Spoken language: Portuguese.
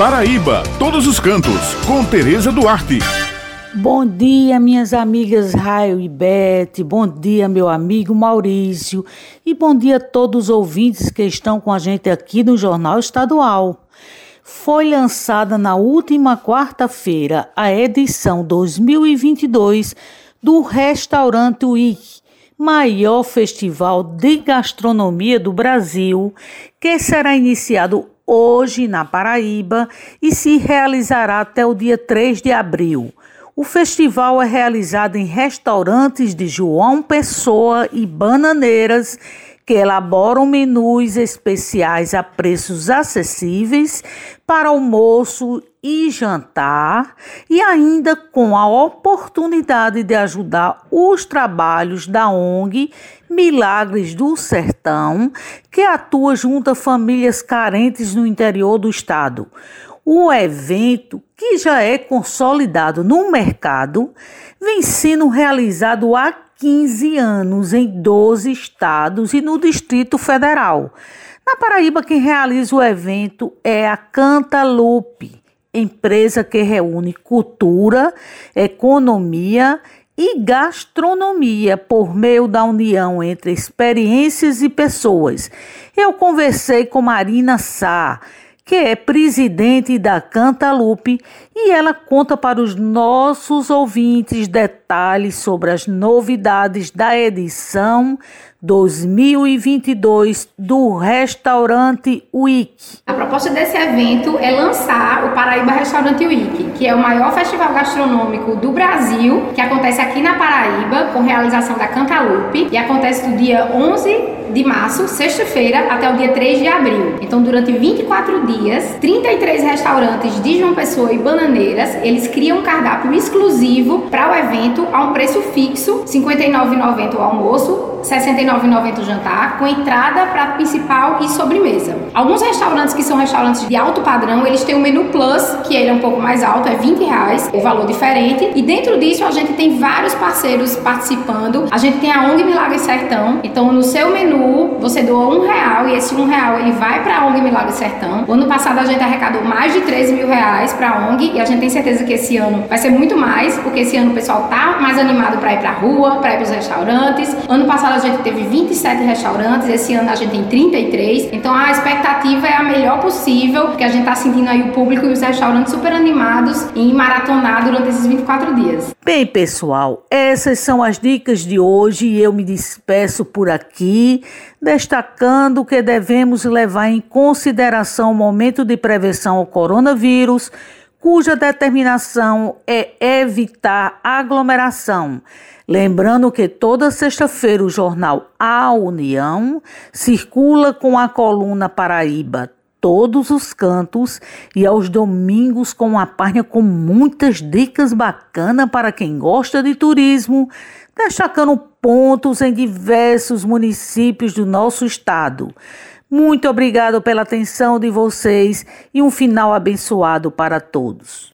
Paraíba, todos os cantos, com Tereza Duarte. Bom dia, minhas amigas Raio e Bete. Bom dia, meu amigo Maurício. E bom dia a todos os ouvintes que estão com a gente aqui no Jornal Estadual. Foi lançada na última quarta-feira a edição 2022 do Restaurante Week, maior festival de gastronomia do Brasil, que será iniciado hoje na Paraíba e se realizará até o dia 3 de abril. O festival é realizado em restaurantes de João Pessoa e Bananeiras que elaboram menus especiais a preços acessíveis para almoço e jantar e ainda com a oportunidade de ajudar os trabalhos da ONG Milagres do Sertão, que atua junto a famílias carentes no interior do estado. O evento, que já é consolidado no mercado, vem sendo realizado há 15 anos em 12 estados e no Distrito Federal. Na Paraíba, quem realiza o evento é a Cantalupe, empresa que reúne cultura, economia e gastronomia por meio da união entre experiências e pessoas. Eu conversei com Marina Sá, que é presidente da Cantalupe, e ela conta para os nossos ouvintes detalhes sobre as novidades da edição 2022 do Restaurante Week. A proposta desse evento é lançar o Paraíba Restaurante Week, que é o maior festival gastronômico do Brasil, que acontece aqui na Paraíba, com realização da Cantalupe, e acontece do dia 11 de março, sexta-feira, até o dia 3 de abril. Então, durante 24 dias, 33 restaurantes de João Pessoa e Bananeiras, eles criam um cardápio exclusivo para o evento a um preço fixo, R$ 59,90 o almoço, R$ 69,90 o jantar, com entrada, prato principal e sobremesa. Alguns restaurantes que são restaurantes de alto padrão, eles têm o menu Plus, que ele é um pouco mais alto, é 20 reais, o valor diferente. E dentro disso a gente tem vários parceiros participando. A gente tem a ONG Milagre Sertão. Então no seu menu você doa um real e esse um real ele vai para a ONG Milagre Sertão. O ano passado a gente arrecadou mais de 13 mil reais para a ONG e a gente tem certeza que esse ano vai ser muito mais, porque esse ano o pessoal tá mais animado para ir para rua, para ir para os restaurantes. Ano passado a gente teve 27 restaurantes, esse ano a gente tem 33. Então a expectativa é a melhor possível, porque a gente tá sentindo aí o público e os restaurantes super animados em maratonar durante esses 24 dias. Bem, pessoal, essas são as dicas de hoje e eu me despeço por aqui, destacando que devemos levar em consideração o momento de prevenção ao coronavírus cuja determinação é evitar aglomeração. Lembrando que toda sexta-feira o jornal A União circula com a coluna Paraíba todos os cantos e aos domingos com uma página com muitas dicas bacanas para quem gosta de turismo, destacando pontos em diversos municípios do nosso estado. Muito obrigado pela atenção de vocês e um final abençoado para todos.